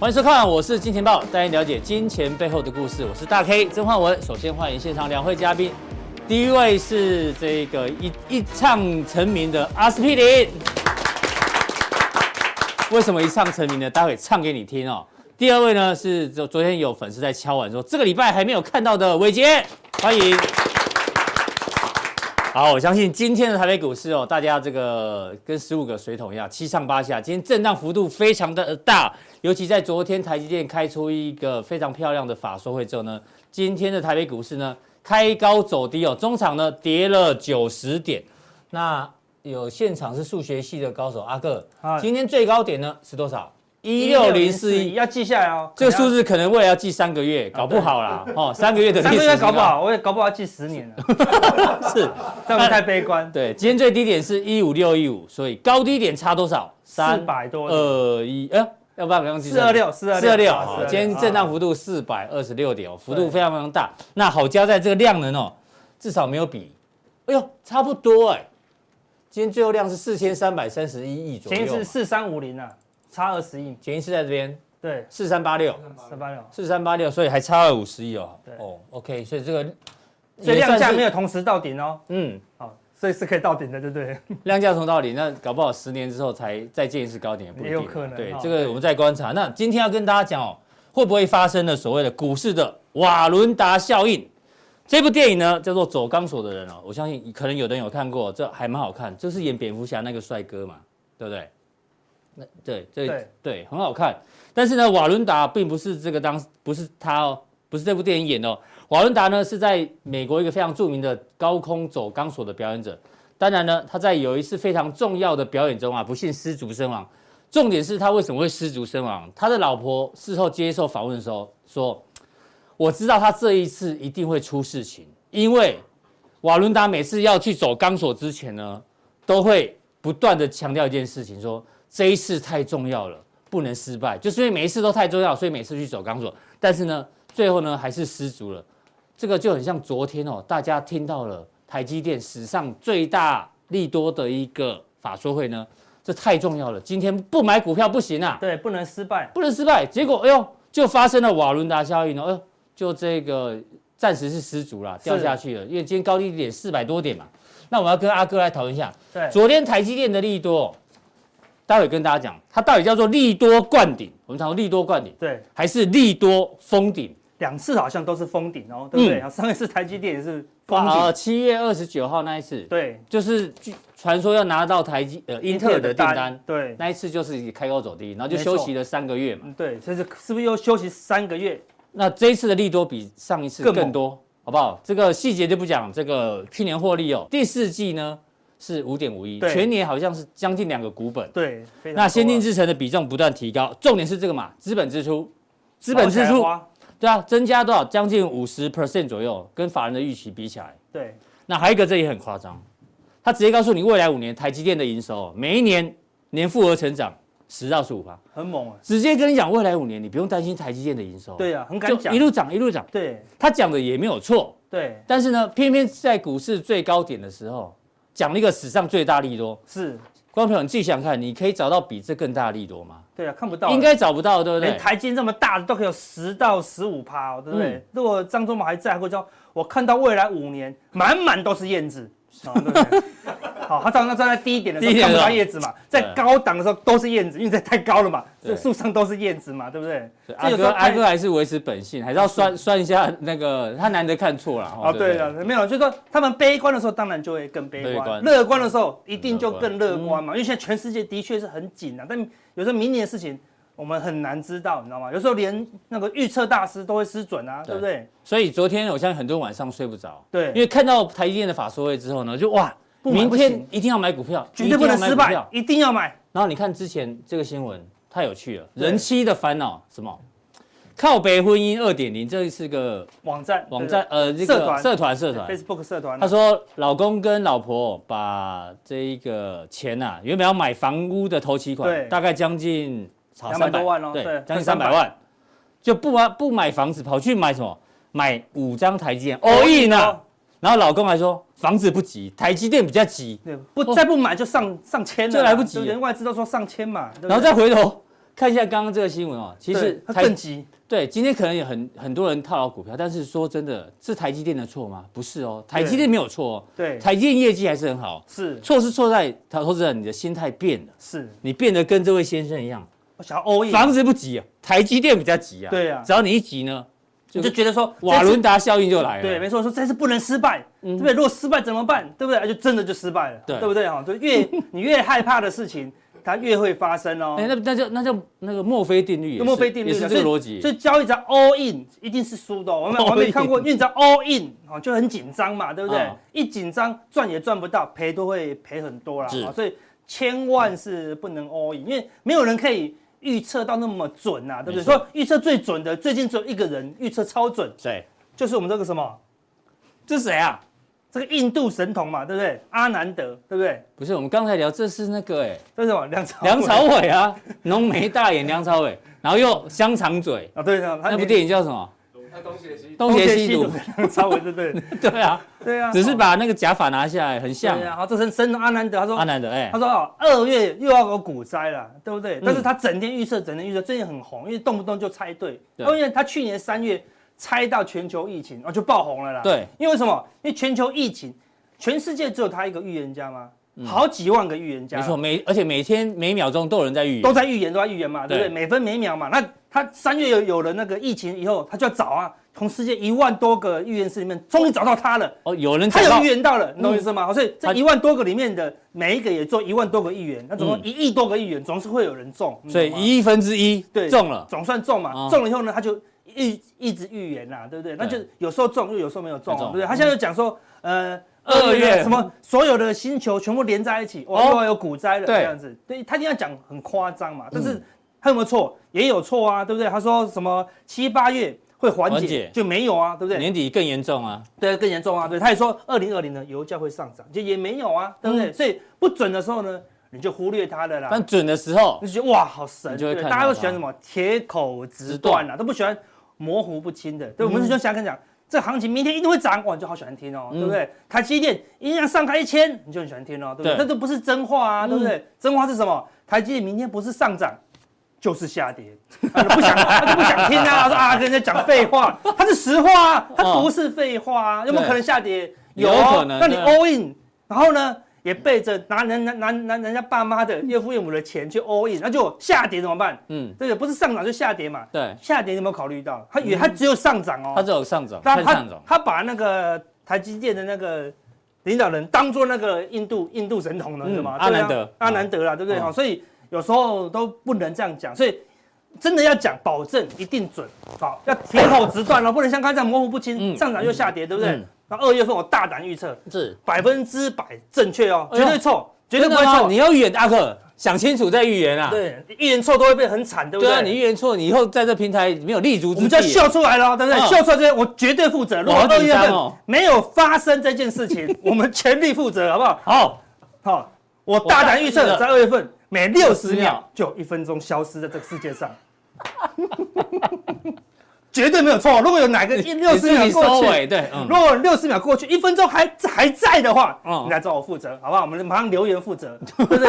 欢迎收看，我是金钱爆，带您了解金钱背后的故事。我是大 K 曾焕文。首先欢迎现场两位嘉宾，第一位是这个一一唱成名的阿司匹林。为什么一唱成名呢？待会唱给你听哦。第二位呢是昨昨天有粉丝在敲碗说这个礼拜还没有看到的伟杰，欢迎。好，我相信今天的台北股市哦，大家这个跟十五个水桶一样，七上八下。今天震荡幅度非常的大，尤其在昨天台积电开出一个非常漂亮的法说会之后呢，今天的台北股市呢开高走低哦，中场呢跌了九十点。那有现场是数学系的高手阿哥，今天最高点呢是多少？一六零四一要记下来哦，这个数字可能未来要记三个月，搞不好啦哦，三个月的历史。三个月搞不好，我也搞不好要记十年了。是，这样太悲观。对，今天最低点是一五六一五，所以高低点差多少？三百多。二一，哎，要不要不要记？四二六，四二六，四二六。今天震荡幅度四百二十六点哦，幅度非常非常大。那好加在这个量能哦，至少没有比，哎呦，差不多哎。今天最后量是四千三百三十一亿左右。前一次四三五零啊。差二十亿，前一次在这边，对，四三八六，四三八六，四三八六，所以还差二五十亿哦。对，哦，OK，所以这个，所以量价没有同时到顶哦。嗯，好，所以是可以到顶的，对不对？量价同到底，那搞不好十年之后才再见一次高点也不一定，也有可能。对，这个我们再观察。那今天要跟大家讲哦，会不会发生了所谓的股市的瓦伦达效应？这部电影呢叫做《走钢索的人》哦，我相信可能有的人有看过，这还蛮好看，就是演蝙蝠侠那个帅哥嘛，对不对？那对对对，很好看。但是呢，瓦伦达并不是这个当，不是他哦，不是这部电影演的哦。瓦伦达呢是在美国一个非常著名的高空走钢索的表演者。当然呢，他在有一次非常重要的表演中啊，不幸失足身亡。重点是他为什么会失足身亡？他的老婆事后接受访问的时候说：“我知道他这一次一定会出事情，因为瓦伦达每次要去走钢索之前呢，都会不断的强调一件事情，说。”这一次太重要了，不能失败。就是因为每一次都太重要，所以每次去走钢索。但是呢，最后呢还是失足了。这个就很像昨天哦，大家听到了台积电史上最大利多的一个法说会呢，这太重要了。今天不买股票不行啊，对，不能失败，不能失败。结果哎呦，就发生了瓦伦达效应哦，哎呦，就这个暂时是失足了，掉下去了。因为今天高低点四百多点嘛。那我要跟阿哥来讨论一下，对，昨天台积电的利多。待会跟大家讲，它到底叫做利多灌顶，我们常说利多灌顶，对，还是利多封顶？两次好像都是封顶哦，对不对？嗯、上一次台积电也是封顶，七月二十九号那一次，对，就是传说要拿到台积呃英特尔的订单，对，那一次就是开高走低，然后就休息了三个月嘛，对，这是是不是又休息三个月？那这一次的利多比上一次更多，更好不好？这个细节就不讲，这个去年获利哦，第四季呢？是五点五亿，全年好像是将近两个股本。对，那先进制程的比重不断提高，重点是这个嘛，资本支出，资本支出，对啊，增加多少？将近五十 percent 左右，跟法人的预期比起来。对，那还有一个，这也很夸张，他直接告诉你，未来五年台积电的营收，每一年年复合成长十到十五趴很猛啊！直接跟你讲，未来五年你不用担心台积电的营收。对啊，很敢讲，一路涨一路涨。对，他讲的也没有错。对，但是呢，偏偏在股市最高点的时候。讲了一个史上最大利多，是，观众朋友，你自己想看，你可以找到比这更大的利多吗？对啊，看不到，应该找不到，对不对？连台积这么大的都可以有十到十五趴哦，对不对？嗯、如果张忠谋还在，或者说，我看到未来五年满满都是燕子，啊，对不对？好，他站在低一点的时候看不到叶子嘛，在高档的时候都是燕子，因为这太高了嘛，这树上都是燕子嘛，对不对？阿哥阿哥还是维持本性，还是要算算一下那个他难得看错了。哦，对了，没有，就是说他们悲观的时候当然就会更悲观，乐观的时候一定就更乐观。嘛，因为现在全世界的确是很紧啊，但有时候明年的事情我们很难知道，你知道吗？有时候连那个预测大师都会失准啊，对不对？所以昨天我相信很多晚上睡不着，对，因为看到台积电的法说会之后呢，就哇。明天一定要买股票，绝对不能失败，一定要买。然后你看之前这个新闻太有趣了，人妻的烦恼什么？靠北婚姻二点零，这是个网站网站呃这个社团社团社团 Facebook 社团。他说老公跟老婆把这一个钱呐，原本要买房屋的头期款，大概将近两百多万哦，对，将近三百万，就不买不买房子，跑去买什么？买五张台积电，all in 呢？然后老公还说房子不急，台积电比较急，不再不买就上上千了，就来不及。连外资都说上千嘛，然后再回头看一下刚刚这个新闻哦，其实它更急。对，今天可能有很很多人套牢股票，但是说真的，是台积电的错吗？不是哦，台积电没有错哦。对，台积电业绩还是很好。是，错是错在投资人你的心态变了。是，你变得跟这位先生一样，我想要 all in。房子不急啊，台积电比较急啊。对啊，只要你一急呢，就觉得说瓦伦达效应就来了。对，没错，说这次不能失败，对不对？如果失败怎么办？对不对？就真的就失败了，对不对？哈，就越 你越害怕的事情。它越会发生哦，哎，那那就那就那个墨菲定律，墨菲定律是这个逻辑。所以交易只要 all in，一定是输的。我们 我没看过，因为只要 all in 哦，就很紧张嘛，对不对？一紧张赚也赚不到，赔都会赔很多啦。所以千万是不能 all in，因为没有人可以预测到那么准呐，对不对？说预测最准的，最近只有一个人预测超准，谁？就是我们这个什么？这是谁啊？这个印度神童嘛，对不对？阿南德，对不对？不是，我们刚才聊这是那个哎，这是什么？梁朝梁朝伟啊，浓眉大眼梁朝伟，然后又香肠嘴啊，对，那部电影叫什么？东邪西东邪西毒，梁朝伟对对 对啊，对啊，只是把那个假发拿下来，很像。然后这是神童阿南德，他说阿南德哎，他说哦，二月又要有股灾了，对不对？但是他整天预测，整天预测，最近很红，因为动不动就猜对。因为他去年三月猜到全球疫情，哦，就爆红了啦。对，因为什么？因为全球疫情。全世界只有他一个预言家吗？好几万个预言家，没错，每而且每天每秒钟都有人在预言，都在预言，都在预言嘛，对不对？每分每秒嘛。那他三月有有了那个疫情以后，他就要找啊，从世界一万多个预言师里面，终于找到他了。哦，有人他有预言到了，你懂我意思吗？所以这一万多个里面的每一个也做一万多个预言，那总共一亿多个预言，总是会有人中。所以一亿分之一对中了，总算中嘛。中了以后呢，他就一一直预言呐，对不对？那就有时候中，又有时候没有中，对不对？他现在就讲说，呃。二月什么？所有的星球全部连在一起，哇，又要有股灾了这样子。对，他一定要讲很夸张嘛。但是他有没有错？也有错啊，对不对？他说什么七八月会缓解，就没有啊，对不对？年底更严重啊，对，更严重啊。对，他也说二零二零呢油价会上涨，就也没有啊，对不对？所以不准的时候呢，你就忽略它的啦。但准的时候，你就觉得哇，好神。对，大家都喜欢什么铁口直断啊，都不喜欢模糊不清的。对，我们就想跟你讲。这行情明天一定会涨，哇，你就好喜欢听哦，对不对？台积电一定要上开一千，你就很喜欢听哦，对不对？那都不是真话啊，对不对？真话是什么？台积电明天不是上涨，就是下跌，他就不想，他就不想听啊，说啊，跟人家讲废话，他是实话啊，他不是废话啊，有没有可能下跌？有可能。那你 all in，然后呢？也背着拿人拿拿拿人家爸妈的岳父岳母的钱去 all in，那就下跌怎么办？嗯，对，不是上涨就下跌嘛。对，下跌有没有考虑到？他以为他只有上涨哦，他只有上涨，他他他把那个台积电的那个领导人当做那个印度印度神童了，是吗？阿南德，阿南德啦，对不对？哈，所以有时候都不能这样讲，所以真的要讲，保证一定准，好，要铁口直断了，不能像刚才模糊不清，上涨又下跌，对不对？那二月份我大胆预测是百分之百正确哦，绝对错，绝对不会错。你要预言阿克，想清楚再预言啊。对，预言错都会被很惨，对不对？对啊，你预言错，你以后在这平台没有立足之地。我们就要秀出来了，对不对？秀出来这些，我绝对负责。如果二月份没有发生这件事情，我们全力负责，好不好？好，好，我大胆预测，在二月份每六十秒就有一分钟消失在这个世界上。绝对没有错。如果有哪个一六十秒过去，对，如果六十秒过去，一分钟还还在的话，你来找我负责，好不好？我们马上留言负责，对不对？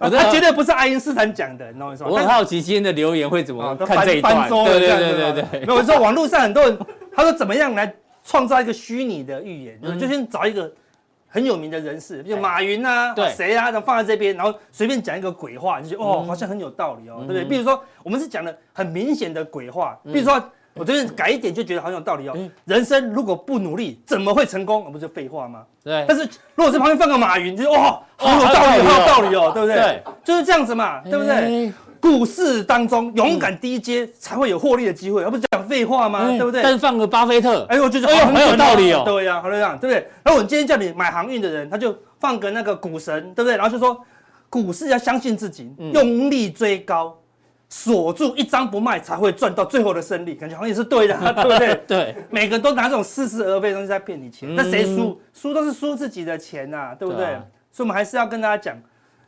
他绝对不是爱因斯坦讲的，你懂我意思吗？我很好奇今天的留言会怎么看这一段？对对对对对。没有说网络上很多人他说怎么样来创造一个虚拟的预言，就先找一个。很有名的人士，比如马云啊，对，谁啊，然后放在这边，然后随便讲一个鬼话，你就觉得哦，好像很有道理哦，对不对？比如说，我们是讲的很明显的鬼话，比如说，我这边改一点就觉得好像有道理哦。人生如果不努力，怎么会成功？那不是废话吗？对。但是如果这旁边放个马云，就哦，好有道理，好有道理哦，对不对？对，就是这样子嘛，对不对？股市当中勇敢低接才会有获利的机会，而不是讲废话吗？对不对？但是放个巴菲特，哎，我觉得很有道理哦。对呀，好这样，对不对？然后我今天叫你买航运的人，他就放个那个股神，对不对？然后就说股市要相信自己，用力追高，锁住一张不卖，才会赚到最后的胜利。感觉好像也是对的，对不对？对，每个人都拿这种似是而非的东西在骗你钱，那谁输？输都是输自己的钱呐，对不对？所以，我们还是要跟大家讲，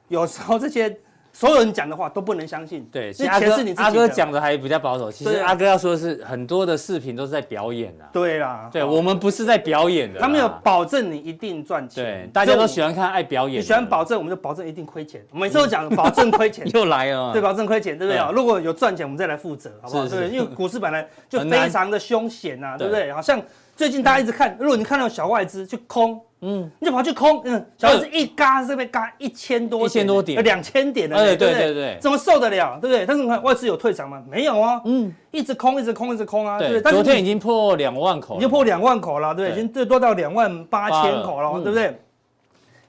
有时候这些。所有人讲的话都不能相信。对，其实阿哥阿哥讲的还比较保守。其实阿哥要说的是，很多的视频都是在表演啊。对啦，对我们不是在表演的。他没有保证你一定赚钱。对，大家都喜欢看爱表演。你喜欢保证，我们就保证一定亏钱。每次都讲 保证亏钱，又来了。对，保证亏钱，对不对啊？如果有赚钱，我们再来负责，好不好？对，因为股市本来就非常的凶险呐，对不对？好像最近大家一直看，如果你看到小外资去空。嗯，你就跑去空，嗯，小外资一嘎这边嘎一千多，一千多点，两千点了，对对对对，怎么受得了，对不对？但是你看外资有退场吗？没有啊，嗯，一直空，一直空，一直空啊，对。昨天已经破两万口，已经破两万口了，对，已经最多到两万八千口了，对不对？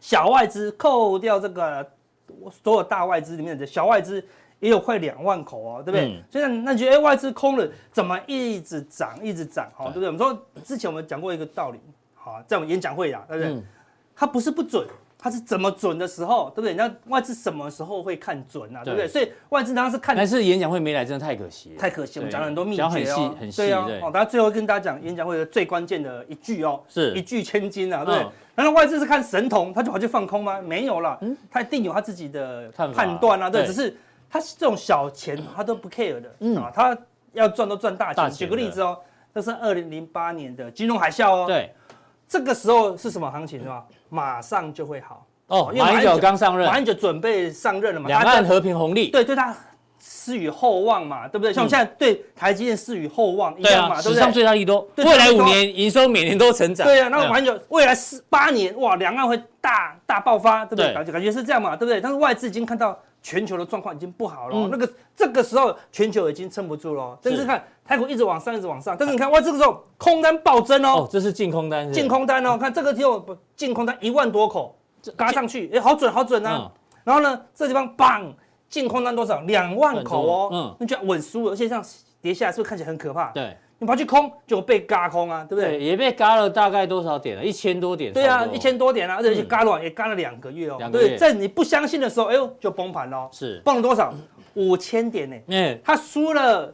小外资扣掉这个所有大外资里面的小外资也有快两万口哦，对不对？所以那你觉得哎，外资空了怎么一直涨，一直涨，哈，对不对？我们说之前我们讲过一个道理。啊，在我们演讲会啊，对不对？它不是不准，它是怎么准的时候，对不对？那外资什么时候会看准啊？对不对？所以外资当然是看。但是演讲会没来，真的太可惜，太可惜。我们讲了很多秘诀哦，很细很细。对啊，哦，大家最后跟大家讲演讲会的最关键的一句哦，是一句千金啊，对不对？难道外资是看神童，他就跑去放空吗？没有啦，他一定有他自己的判断啊，对，只是他这种小钱他都不 care 的啊，他要赚都赚大钱。举个例子哦，这是二零零八年的金融海啸哦，对。这个时候是什么行情是吧？马上就会好哦，因为马英九刚上任，马英九准备上任了嘛，两岸和平红利，对，对他施予厚望嘛，对不对？像我们现在对台积电施予厚望一样嘛，对不对？史上最大利多，未来五年营收每年都成长，对啊，那马英九未来四八年哇，两岸会大大爆发，对不对？感觉感觉是这样嘛，对不对？但是外资已经看到。全球的状况已经不好了，嗯、那个这个时候全球已经撑不住了。但是看泰股一直往上，一直往上，但是你看哇，这个时候空单暴增哦，哦，这是净空单，净空单哦，看这个地方净空单一万多口，嘎上去，哎，好准，好准啊。嗯、然后呢，这地方棒，净空单多少？两万口哦，嗯，那就稳输了，而且这样跌下来是不是看起来很可怕？对。你跑去空就被嘎空啊，对不对？也被嘎了大概多少点了？一千多点。对啊，一千多点啊，而且嘎了也嘎了两个月哦。两个月。对，在你不相信的时候，哎呦，就崩盘了。是。崩了多少？五千点呢。嗯。他输了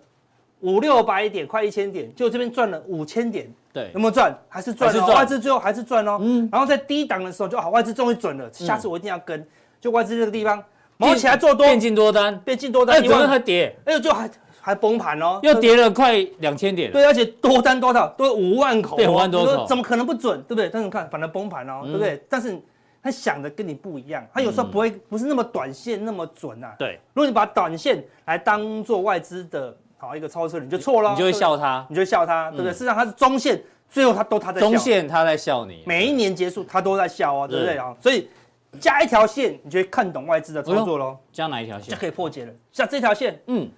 五六百点，快一千点，就这边赚了五千点。对。有没有赚？还是赚哦。外资最后还是赚哦。嗯。然后在低档的时候就好，外资终于准了，下次我一定要跟。就外资这个地方，毛起来做多。变进多单。变进多单。哎，怎么还跌？哎呦，就还。还崩盘哦，又跌了快两千点。对，而且多单多少？都五万口。对，五万多口。怎么可能不准？对不对？但是看，反而崩盘哦，对不对？但是他想的跟你不一样，他有时候不会不是那么短线那么准呐。对。如果你把短线来当做外资的好一个超车，你就错了。你就会笑他，你就会笑他，对不对？事实上他是中线，最后他都他在笑。中线他在笑你。每一年结束他都在笑哦，对不对啊？所以加一条线，你就会看懂外资的操作喽。加哪一条线？就可以破解了。像这条线，嗯。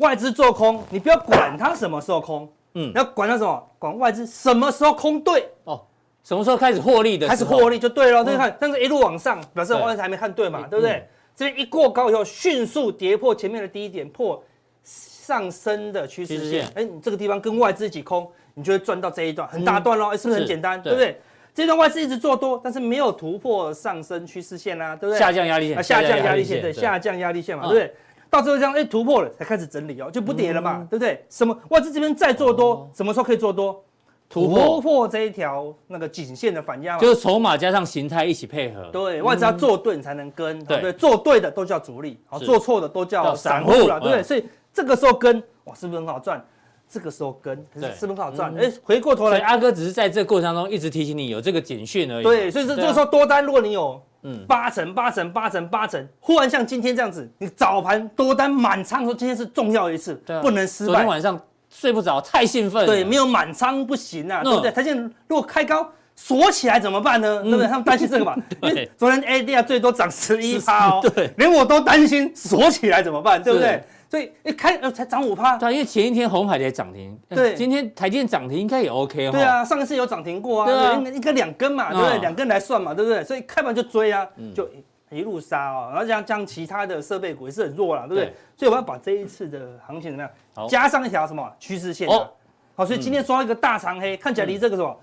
外资做空，你不要管它什么时候空，嗯，要管它什么？管外资什么时候空对哦？什么时候开始获利的？开始获利就对了。对，看，但是一路往上，表示外资还没看对嘛，对不对？这边一过高以后，迅速跌破前面的低点，破上升的趋势线。哎，你这个地方跟外资一起空，你就会赚到这一段很大段喽。是不是很简单？对不对？这段外资一直做多，但是没有突破上升趋势线啊，对不对？下降压力线，下降压力线，对，下降压力线嘛，对不对？到最后这样，哎，突破了才开始整理哦，就不跌了嘛，对不对？什么外资这边再做多，什么时候可以做多？突破这一条那个颈线的反压嘛，就是筹码加上形态一起配合。对，外资要做对你才能跟，对，对做对的都叫主力，好，做错的都叫散户了，对不对？所以这个时候跟，哇，是不是很好赚？这个时候跟，是不是很好赚？哎，回过头来，阿哥只是在这个过程当中一直提醒你有这个警讯而已。对，所以这这个时候多单，如果你有。嗯，八成八成八成八成，忽然像今天这样子，你早盘多单满仓，说今天是重要一次，不能失败。昨天晚上睡不着，太兴奋。对，没有满仓不行啊，对不对？他现在如果开高锁起来怎么办呢？对不对？他们担心这个吧？对，昨天 ADR 最多涨十一趴哦，对，连我都担心锁起来怎么办？对不对？所以一开呃才涨五趴，对，因为前一天红海也涨停，对，今天台积电涨停应该也 OK 哦。对啊，上一次有涨停过啊，对，应该两根嘛，对不对？两根来算嘛，对不对？所以开盘就追啊，就一路杀哦，然后像像其他的设备股也是很弱啦，对不对？所以我要把这一次的行情怎么样，加上一条什么？趋势线哦，好，所以今天刷一个大长黑，看起来离这个什么？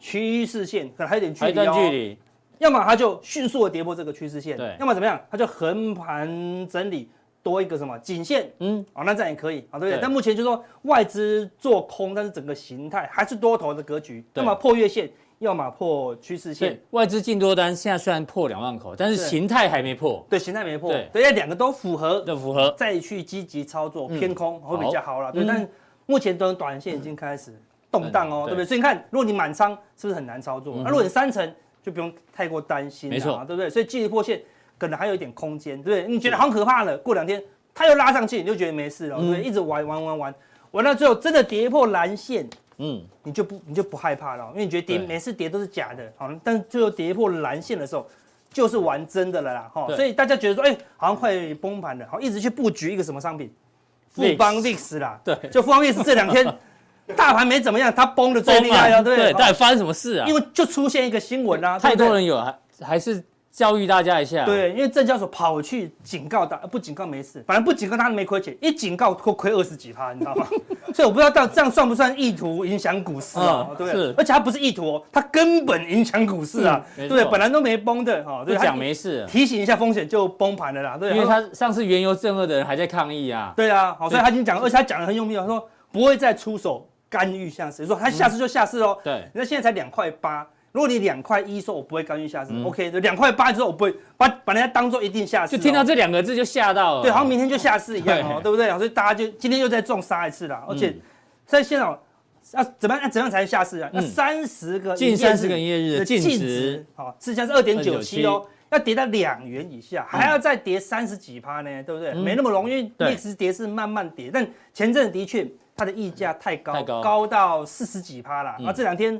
趋势线可能还有点距离哦，要么它就迅速的跌破这个趋势线，对，要么怎么样，它就横盘整理。多一个什么颈线，嗯，哦，那这样也可以，啊，对不对？但目前就是说外资做空，但是整个形态还是多头的格局，要么破月线要么破趋势线。外资净多单现在虽然破两万口，但是形态还没破。对，形态没破。对，对，两个都符合，都符合，再去积极操作偏空会比较好了。对，但目前等短线已经开始动荡哦，对不对？所以你看，如果你满仓，是不是很难操作？那如果你三成，就不用太过担心，没错，对不对？所以继续破线可能还有一点空间，对不对？你觉得好可怕了，过两天它又拉上去，你就觉得没事了，对不对？一直玩玩玩玩，玩到最后真的跌破蓝线。嗯，你就不你就不害怕了，因为你觉得跌每次跌都是假的，好，但是最后跌破蓝线的时候，就是玩真的了啦，哈，所以大家觉得说，哎，好像快崩盘了，好，一直去布局一个什么商品，富邦 VIX 啦，对，就富邦 VIX 这两天 大盘没怎么样，它崩的最厉害了，对不对？到底发生什么事啊？因为就出现一个新闻啊，太多人有还还是。教育大家一下，对，因为证交所跑去警告他，不警告没事，反正不警告他没亏钱，一警告亏亏二十几趴，你知道吗？所以我不知道到这样算不算意图影响股市啊？对不对？而且他不是意图哦，他根本影响股市啊，对，本来都没崩的哈，对，讲没事，提醒一下风险就崩盘了啦，对，因为他上次原油正二的人还在抗议啊，对啊，好，所以他已经讲，而且他讲的很用力，他说不会再出手干预下市，说他下市就下市哦，对，那现在才两块八。如果你两块一说，我不会干预下市，OK 的。两块八之后，我不会把把人家当做一定下市。就听到这两个字就吓到了。对，好像明天就下市一样哦，对不对？所以大家就今天又再重杀一次了。而且在现场要怎么样？怎样才能下市啊？那三十个近三十个营业日的净值，好，市价是二点九七哦，要跌到两元以下，还要再跌三十几趴呢，对不对？没那么容易，一直跌是慢慢跌。但前阵的确它的溢价太高，高到四十几趴了。然后这两天。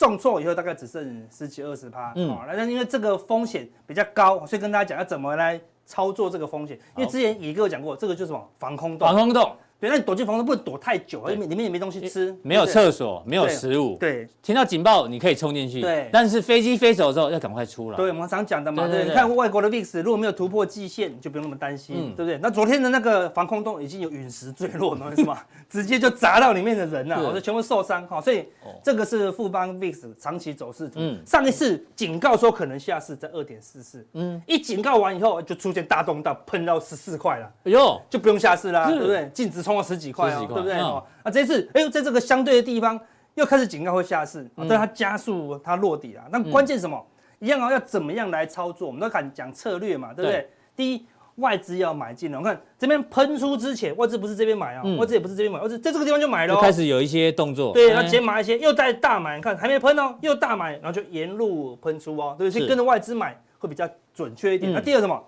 重挫以后大概只剩十几二十趴，嗯，那因为这个风险比较高，所以跟大家讲要怎么来操作这个风险。因为之前野哥有讲过，这个就是什么防空洞，防空洞。对，那你躲进房子不能躲太久，因为里面也没东西吃，没有厕所，没有食物。对，听到警报你可以冲进去，对。但是飞机飞走之后要赶快出来。对，我们常讲的嘛，对。你看外国的 VIX 如果没有突破季线，就不用那么担心，对不对？那昨天的那个防空洞已经有陨石坠落了，是吗？直接就砸到里面的人了，我就全部受伤哈。所以这个是富邦 VIX 长期走势图。上一次警告说可能下市在二点四四，嗯，一警告完以后就出现大动荡，喷到十四块了，哎呦，就不用下市啦，对不对？净值冲了十几块哦。对不对？哦，那这次，哎呦，在这个相对的地方又开始警告会下市，对它加速它落底啊。那关键什么？一样哦，要怎么样来操作？我们都看讲策略嘛，对不对？第一，外资要买进了。我看这边喷出之前，外资不是这边买啊，外资也不是这边买，外资在这个地方就买了哦，开始有一些动作。对，然后先买一些，又在大买，你看还没喷哦，又大买，然后就沿路喷出哦，对不对？跟着外资买会比较准确一点。那第二什么？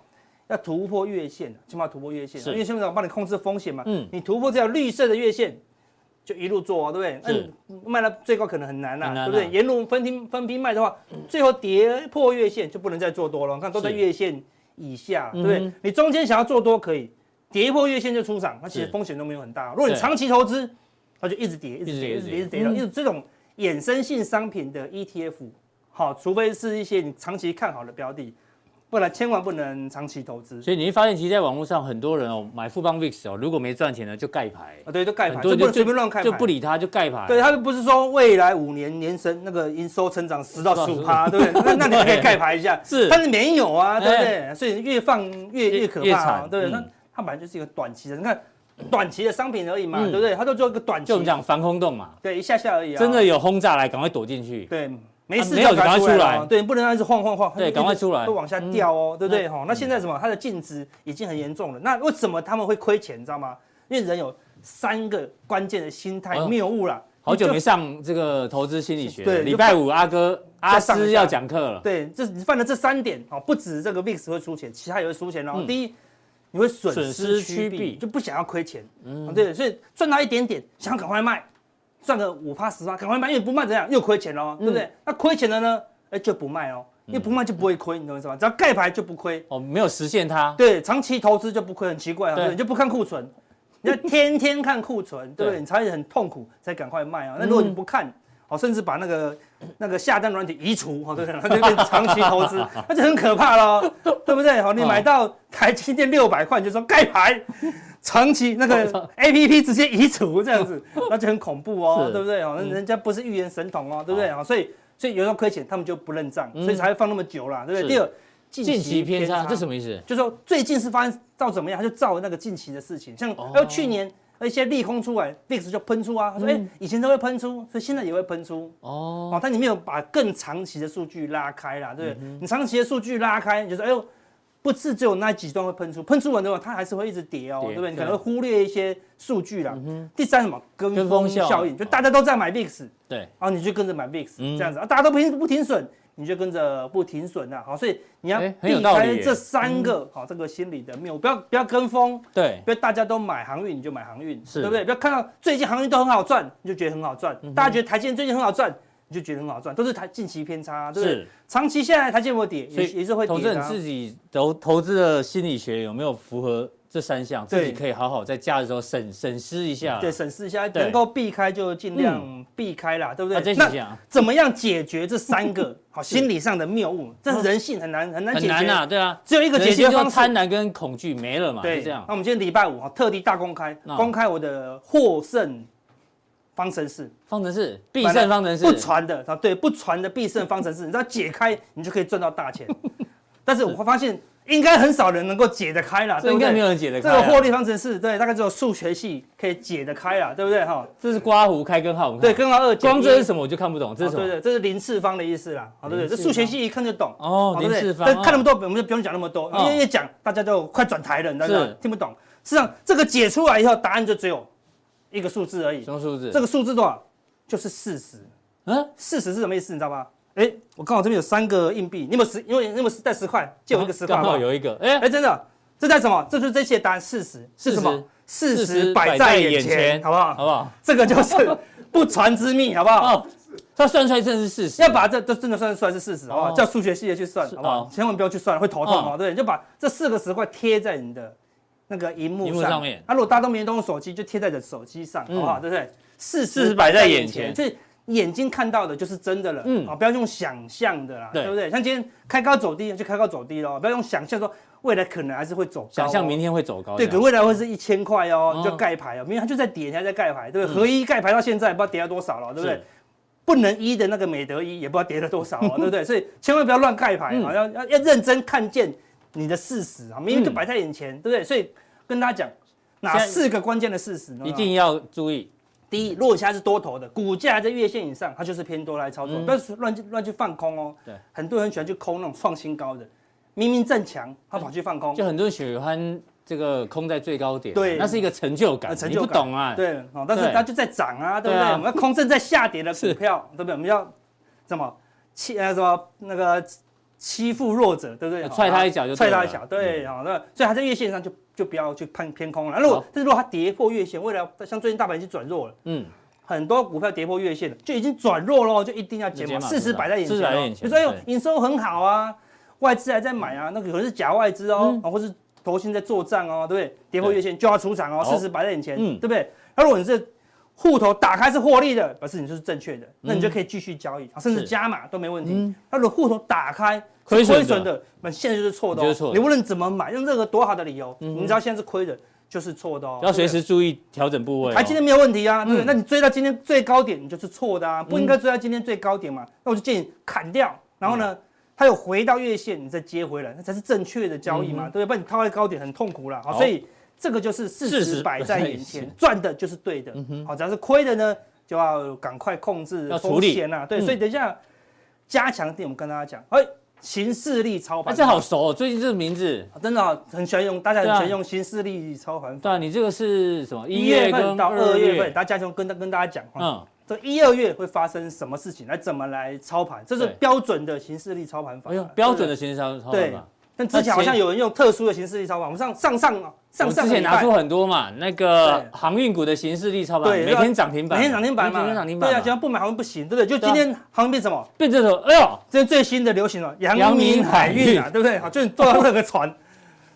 要突破月线，起码突破月线，因为现在我帮你控制风险嘛。嗯，你突破这条绿色的月线，就一路做，对不对？是。卖到最高可能很难呐，对不对？沿路分批分批卖的话，最后跌破月线就不能再做多了。你看都在月线以下，对不对？你中间想要做多可以，跌破月线就出场，那其实风险都没有很大。如果你长期投资，它就一直跌，一直跌，一直跌，一直跌。因为这种衍生性商品的 ETF，好，除非是一些你长期看好的标的。不然千万不能长期投资。所以你会发现，其实在网络上很多人哦，买富邦 VIX 哦，如果没赚钱呢，就盖牌啊，对，就盖牌，就不能随便乱开牌，就不理他，就盖牌。对，他不是说未来五年年生那个营收成长十到十五趴，对不对？那那你 可以盖牌一下，是，但是没有啊，对不对？所以越放越越可怕，对不对？那它本来就是一个短期的，你看短期的商品而已嘛，对不对？它就做一个短期，就我们讲防空洞嘛，对，一下下而已啊。真的有轰炸来，赶快躲进去。对。没事，没有赶快出来，对，不能一直晃晃晃，对，赶快出来，都往下掉哦，对不对？哈，那现在什么？它的净值已经很严重了。那为什么他们会亏钱？你知道吗？因为人有三个关键的心态谬误了。好久没上这个投资心理学，对，礼拜五阿哥阿师要讲课了。对，这你犯了这三点哦，不止这个 VIX 会输钱，其他也会输钱哦。第一，你会损失趋避，就不想要亏钱，嗯，对，所以赚到一点点，想赶快卖。赚个五趴十趴，赶快卖，因为不卖怎样又亏钱了，对不对？那亏钱的呢？哎，就不卖哦，因为不卖就不会亏，你懂我意思吗？只要盖牌就不亏哦，没有实现它。对，长期投资就不亏，很奇怪啊，对，你就不看库存，你要天天看库存，对不对？你才会很痛苦，才赶快卖啊。那如果你不看，哦，甚至把那个那个下单软体移除，哦，对不对？那就变长期投资，那就很可怕喽，对不对？好，你买到台积电六百块，你就说盖牌。长期那个 A P P 直接移除这样子，那就很恐怖哦，对不对哦？那人家不是预言神童哦，对不对啊？所以所以有时候亏钱，他们就不认账，所以才会放那么久啦，对不对？第二，近期偏差，这什么意思？就是说最近是发生照怎么样，他就照那个近期的事情，像还有去年而且利空出来，VIX 就喷出啊。他说，哎、嗯欸，以前都会喷出，所以现在也会喷出。哦，哦，但你没有把更长期的数据拉开啦，对不对？嗯、你长期的数据拉开，你就说，哎呦。不是只有那几段会喷出，喷出完的话，它还是会一直跌哦，对不对？你可能会忽略一些数据啦。第三什么？跟风效应，就大家都在买 VIX，对，然后你就跟着买 VIX，这样子啊，大家都不停不停损，你就跟着不停损呐。好，所以你要避开这三个好这个心理的谬误，不要不要跟风，对，不要大家都买航运你就买航运，对不对？不要看到最近航运都很好赚，你就觉得很好赚，大家觉得台积电最近很好赚。就觉得很好赚，都是台近期偏差，对不对？是长期下来台积电跌，也也是会。投资人自己投投资的心理学有没有符合这三项？自己可以好好在假的时候审审视一下。对，审视一下，能够避开就尽量避开啦，对不对？那怎么样解决这三个 好心理上的谬误？这是人性很难很难解决。很难呐，对啊，只有一个解决方式，贪婪跟恐惧没了嘛，对，这样。那我们今天礼拜五特地大公开，公开我的获胜。方程式，方程式，必胜方程式，不传的啊，对，不传的必胜方程式，你知道解开，你就可以赚到大钱。但是我会发现，应该很少人能够解得开了，对不对？应该没有人解得开。这个获利方程式，对，大概只有数学系可以解得开了，对不对？哈，这是刮胡开根号，对，根号二，光这是什么我就看不懂，这是什么？对对，这是零次方的意思啦，好，对不对？这数学系一看就懂哦，零次方。但看那么多，我们就不用讲那么多，因为一讲大家就快转台了，你知道吗？听不懂。实际上，这个解出来以后，答案就只有一个数字而已。什么数字？这个数字多少？就是四十，嗯，四十是什么意思？你知道吗？哎，我刚好这边有三个硬币，你有没有十？因为你有没有带十块？借我一个十块。刚好有一个，哎哎，真的，这在什么？这就是这些答案，事实是什么？事实摆在眼前，好不好？好不好？这个就是不传之秘，好不好？哦，他算出来真的是事实，要把这都真的算出来是事实，好不好？叫数学系的去算，好不好？千万不要去算，会头痛哦。对，就把这四个十块贴在你的那个荧幕上面。那如果大家都没人动手机，就贴在你的手机上，好不好？对不对？事实摆在眼前，所以眼睛看到的就是真的了。嗯，啊，不要用想象的啦，对不对？像今天开高走低，就开高走低喽。不要用想象说未来可能还是会走高。想象明天会走高。对，可未来会是一千块哦，你就盖牌哦。明天它就在跌，它在盖牌，对不对？合一盖牌到现在不知道跌了多少了，对不对？不能一的那个美德一也不知道跌了多少哦，对不对？所以千万不要乱盖牌啊，要要要认真看见你的事实啊，明天就摆在眼前，对不对？所以跟大家讲哪四个关键的事实，一定要注意。第一，如果现在是多头的，股价在月线以上，它就是偏多来操作，不要乱去乱去放空哦。对，很多人喜欢去空那种创新高的，明明正强，他跑去放空。就很多人喜欢这个空在最高点，对，那是一个成就感。成就感，你不懂啊？对，哦，但是它就在涨啊，对不对？我们要空正在下跌的股票，对不对？我们要怎么欺呃什么那个欺负弱者，对不对？踹他一脚就踹他一脚，对，好，那所以它在月线上就。就不要去判偏空了。如果但是如果它跌破月线，未来像最近大盘已经转弱了，嗯，很多股票跌破月线了，就已经转弱了，就一定要减码。事实摆在眼前，比如说哎呦，营收很好啊，外资还在买啊，那可能是假外资哦，或是投信在做账哦，对不对？跌破月线就要出场哦，事实摆在眼前，对不对？那如果你是户头打开是获利的，表示你就是正确的，那你就可以继续交易，甚至加码都没问题。那如果户头打开，亏损的，那现在就是错的。你无论怎么买，用这个多好的理由，你知道现在是亏的，就是错的哦。要随时注意调整部位。还今天没有问题啊？那你追到今天最高点，你就是错的啊，不应该追到今天最高点嘛。那我就建议砍掉，然后呢，它有回到月线，你再接回来，那才是正确的交易嘛，对不对？不然你套在高点很痛苦了。好，所以这个就是事实摆在眼前，赚的就是对的。好，只要是亏的呢，就要赶快控制风险啊。对，所以等一下加强点，我们跟大家讲，哎。形势力操盘，这好熟哦！最近这个名字真的很喜欢用，大家很喜欢用形势力操盘。对啊，你这个是什么？一月份到二月份，大家就跟跟大家讲，嗯，这一二月会发生什么事情，来怎么来操盘？这是标准的形势力操盘法。哎呦，标准的行事操操盘法。但之前好像有人用特殊的形式力操盘，我们上上上上上之前拿出很多嘛，那个航运股的形式力操盘，每天涨停板，每天涨停板嘛，每天涨停板，对啊，只要不买航运不行，对不对？就今天航运变什么？变这种，哎呦，这是最新的流行了，阳明海运啊，对不对？好，就坐到那个船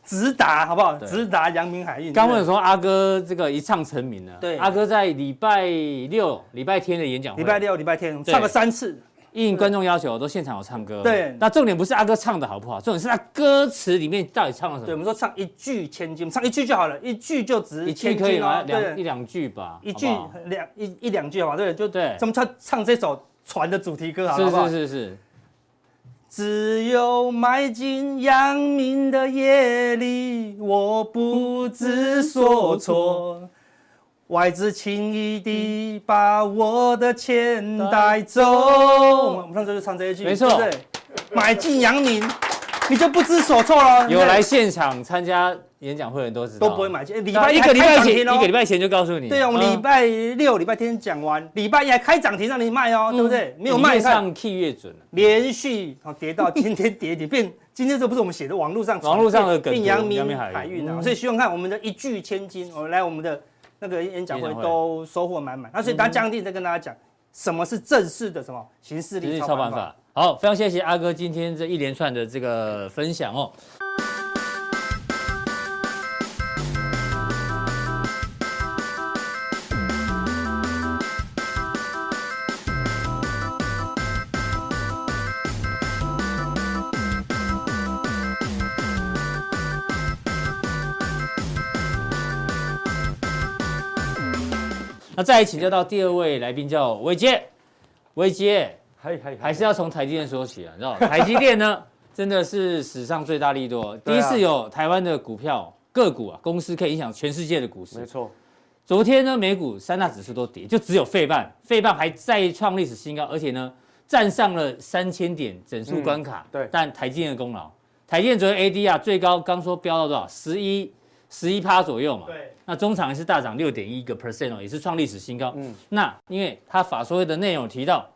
直达，好不好？直达阳明海运。刚问说阿哥这个一唱成名了，对，阿哥在礼拜六、礼拜天的演讲会，礼拜六、礼拜天唱了三次。应观众要求，我都现场有唱歌。对，那重点不是阿哥唱的好不好，重点是他歌词里面到底唱了什么。对，我们说唱一句千金，唱一句就好了，一句就值千金。可以吗？两一两句吧。一句两一一两句好吧？对，就对。怎么唱唱这首船的主题歌好不好？是是是是。只有迈进阳明的夜里，我不知所措。外资轻易地把我的钱带走。我们上次就唱这一句，没错，对，买进阳明，你就不知所措了。有来现场参加演讲会的人都知道，都不会买进。礼拜一个礼拜前，一个礼拜前就告诉你。对啊，我们礼拜六、礼拜天讲完，礼拜一还开涨停让你卖哦，对不对？没有卖上 K 越准，连续跌到今天跌跌变。今天这不是我们写的，网络上网络上的梗，阳明海运啊，所以希望看我们的一句千金，我们来我们的。那个演讲会都收获满满，那所以当将定再跟大家讲什么是正式的什么形式力操盘法。好，非常谢谢阿哥今天这一连串的这个分享哦。那再来请教到第二位来宾叫伟杰，伟捷，还是要从台积电说起啊，你知道 台积电呢，真的是史上最大利多，第一次有台湾的股票个股啊，公司可以影响全世界的股市。没错，昨天呢，美股三大指数都跌，就只有费半，费半还再创历史新高，而且呢，站上了三千点整数关卡。对，但台积电的功劳，台积电昨天 ADR 最高刚说飙到多少？十一。十一趴左右嘛，对，那中场也是大涨六点一个 percent 哦，也是创历史新高。嗯，那因为它法说会的内容提到，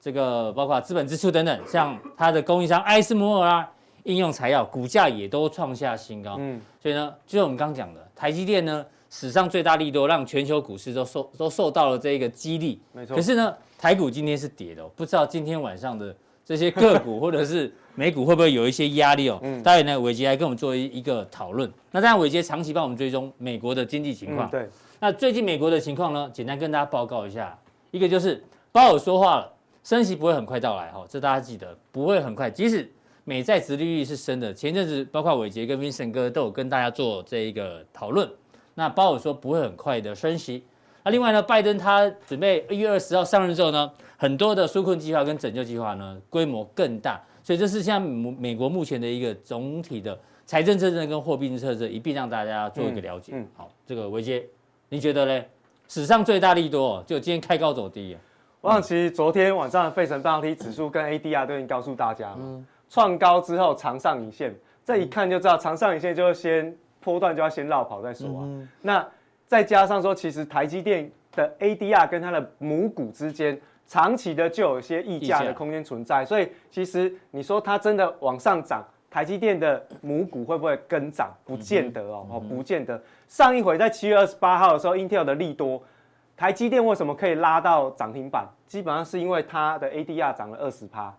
这个包括资本支出等等，像它的供应商艾斯摩尔啊，应用材料股价也都创下新高。嗯，所以呢，就我们刚讲的，台积电呢史上最大利多，让全球股市都受都受到了这个激励。没错。可是呢，台股今天是跌的，不知道今天晚上的这些个股或者是。美股会不会有一些压力哦？嗯，待会呢，伟杰来跟我们做一一个讨论。那当然，伟杰长期帮我们追踪美国的经济情况。对。那最近美国的情况呢？简单跟大家报告一下。一个就是鲍尔说话了，升息不会很快到来哈，这大家记得不会很快。即使美债殖利率是升的，前阵子包括伟杰跟 Vincent 哥都有跟大家做这一个讨论。那鲍尔说不会很快的升息。那另外呢，拜登他准备一月二十号上任之后呢，很多的纾困计划跟拯救计划呢，规模更大。所以这是现在美国目前的一个总体的财政政策跟货币政策，一并让大家做一个了解。嗯，好，这个维杰，你觉得呢？史上最大利多，就今天开高走低。我想其实昨天晚上的费城半导体指数跟 ADR 都已经告诉大家了，创高之后长上影线，这一看就知道长上影线就先波段就要先绕跑再说啊。那再加上说，其实台积电的 ADR 跟它的母股之间。长期的就有一些溢价的空间存在，所以其实你说它真的往上涨，台积电的母股会不会跟涨？不见得哦，哦，不见得。上一回在七月二十八号的时候，Intel 的利多，台积电为什么可以拉到涨停板？基本上是因为它的 ADR 涨了二十趴，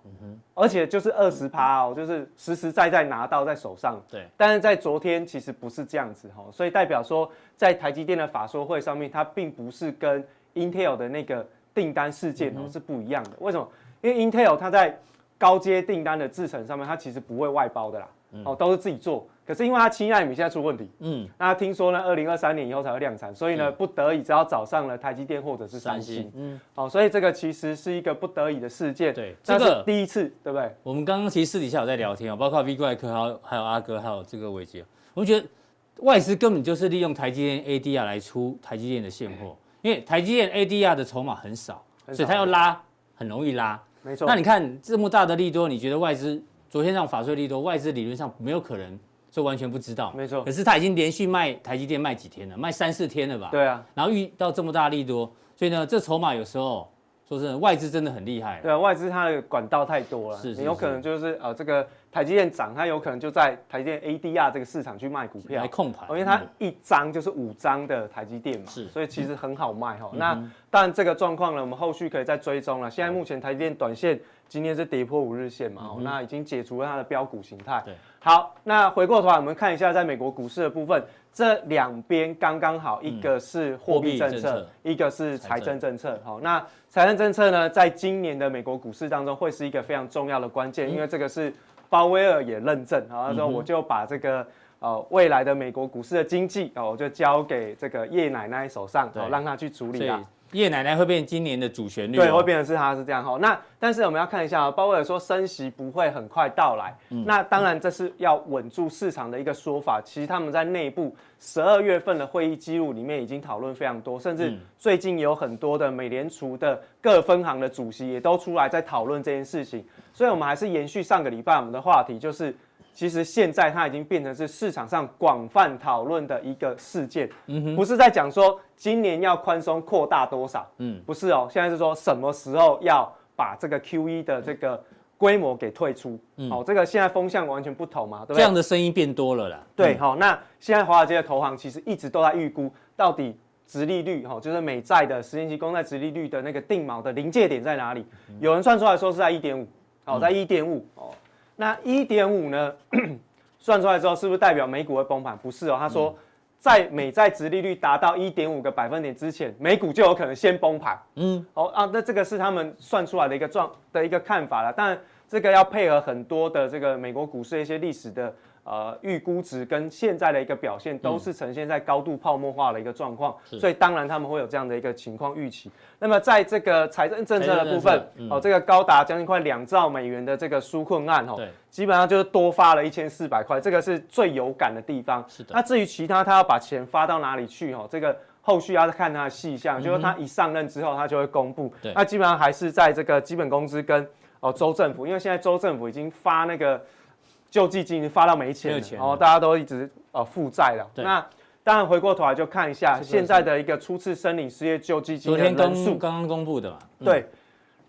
而且就是二十趴哦，就是实实在在拿到在手上。对，但是在昨天其实不是这样子哈，所以代表说在台积电的法说会上面，它并不是跟 Intel 的那个。订单事件哦是不一样的，为什么？因为 Intel 它在高阶订单的制程上面，它其实不会外包的啦，哦都是自己做。可是因为它七纳米现在出问题，嗯，那听说呢，二零二三年以后才会量产，所以呢，不得已只要找上了台积电或者是三星，嗯，好，所以这个其实是一个不得已的事件。对，这个第一次，对不对？我们刚刚其实私底下有在聊天哦，包括 V 怪客，还有还有阿哥，还有这个伟杰，我们觉得外资根本就是利用台积电 ADR 来出台积电的现货，因为台积电 ADR 的筹码很少。所以它要拉，很容易拉，没错。那你看这么大的利多，你觉得外资昨天让法税利多，外资理论上没有可能就完全不知道，没错。可是它已经连续卖台积电卖几天了，卖三四天了吧？对啊。然后遇到这么大利多，所以呢，这筹码有时候说真的，外资真的很厉害。对啊，外资它的管道太多了，是，你有可能就是呃这个。台积电涨，它有可能就在台积电 ADR 这个市场去卖股票，来控盘，因为它一张就是五张的台积电嘛，是，所以其实很好卖哈。那当然这个状况呢，我们后续可以再追踪了。现在目前台积电短线今天是跌破五日线嘛，那已经解除了它的标股形态。对，好，那回过头来我们看一下在美国股市的部分，这两边刚刚好，一个是货币政策，一个是财政政策。好，那财政政策呢，在今年的美国股市当中会是一个非常重要的关键，因为这个是。鲍威尔也认证，啊，他说我就把这个呃未来的美国股市的经济啊，我就交给这个叶奶奶手上，好让他去处理啊。叶奶奶会变今年的主旋律，对，会变成是她是这样哈。那但是我们要看一下，鲍威尔说升息不会很快到来，嗯、那当然这是要稳住市场的一个说法。其实他们在内部十二月份的会议记录里面已经讨论非常多，甚至最近有很多的美联储的各分行的主席也都出来在讨论这件事情。所以我们还是延续上个礼拜我们的话题，就是。其实现在它已经变成是市场上广泛讨论的一个事件，嗯哼，不是在讲说今年要宽松扩大多少，嗯，不是哦，现在是说什么时候要把这个 QE 的这个规模给退出，嗯，好，这个现在风向完全不同嘛，对不对？这样的声音变多了啦，对，好，那现在华尔街的投行其实一直都在预估到底殖利率，哈，就是美债的十年期公债殖利率的那个定锚的临界点在哪里？有人算出来说是在一点五，好，在一点五，哦。那一点五呢？算出来之后，是不是代表美股会崩盘？不是哦，他说，在美债值利率达到一点五个百分点之前，美股就有可能先崩盘。嗯，哦啊，那这个是他们算出来的一个状的一个看法了。当然，这个要配合很多的这个美国股市的一些历史的。呃，预估值跟现在的一个表现都是呈现在高度泡沫化的一个状况，嗯、所以当然他们会有这样的一个情况预期。那么在这个财政政策的部分，嗯、哦，这个高达将近快两兆美元的这个纾困案，哦，对基本上就是多发了一千四百块，这个是最有感的地方。是的。那至于其他他要把钱发到哪里去，哦，这个后续要看他的细项，就是他一上任之后他就会公布。对。那基本上还是在这个基本工资跟哦州政府，因为现在州政府已经发那个。救济金已经发到没钱了，然后大家都一直呃负债了。对那当然回过头来就看一下现在的一个初次申领失业救济金的人数，刚刚公布的嘛。嗯、对，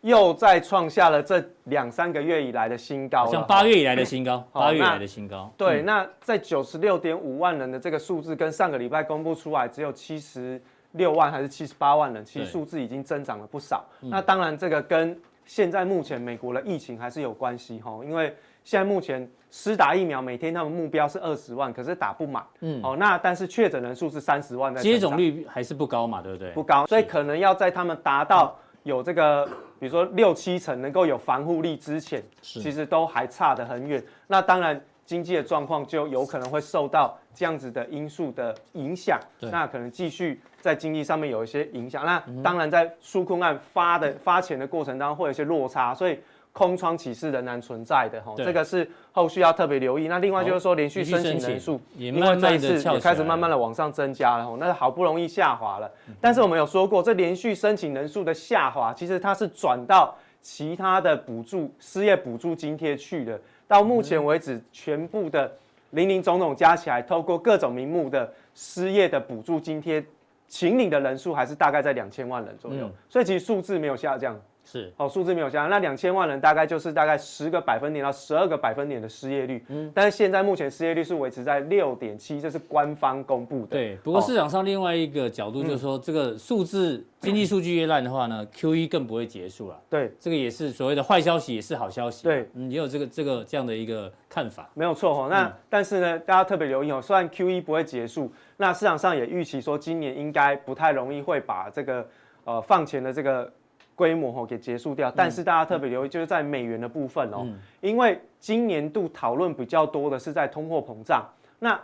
又再创下了这两三个月以来的新高，像八月以来的新高，八月以来的新高。对，那在九十六点五万人的这个数字，跟上个礼拜公布出来只有七十六万还是七十八万人，其实数字已经增长了不少。对那当然这个跟现在目前美国的疫情还是有关系哈，因为。现在目前施打疫苗，每天他们目标是二十万，可是打不满。嗯，哦，那但是确诊人数是三十万，接种率还是不高嘛，对不对？不高，所以可能要在他们达到有这个，比如说六七成能够有防护力之前，其实都还差得很远。那当然，经济的状况就有可能会受到这样子的因素的影响，对那可能继续在经济上面有一些影响。那当然，在纾困案发的发钱的过程当中，会有一些落差，所以。空窗期是仍然存在的哈，对这个是后续要特别留意。那另外就是说，连续申请人数，因为这一次也开始慢慢的往上增加了哈，那好不容易下滑了。但是我们有说过，这连续申请人数的下滑，其实它是转到其他的补助、失业补助津贴去的。到目前为止，全部的零零总总加起来，透过各种名目的失业的补助津贴，请领的人数还是大概在两千万人左右。所以其实数字没有下降。是哦，数字没有下降，那两千万人大概就是大概十个百分点到十二个百分点的失业率。嗯，但是现在目前失业率是维持在六点七，这是官方公布的。对，不过市场上另外一个角度就是说，哦、这个数字经济数据越烂的话呢，QE 更不会结束了。对，这个也是所谓的坏消息，也是好消息。对，嗯，也有这个这个这样的一个看法。没有错哦。那、嗯、但是呢，大家特别留意哦，虽然 QE 不会结束，那市场上也预期说今年应该不太容易会把这个呃放钱的这个。规模哦给结束掉，但是大家特别留意，就是在美元的部分哦，因为今年度讨论比较多的是在通货膨胀，那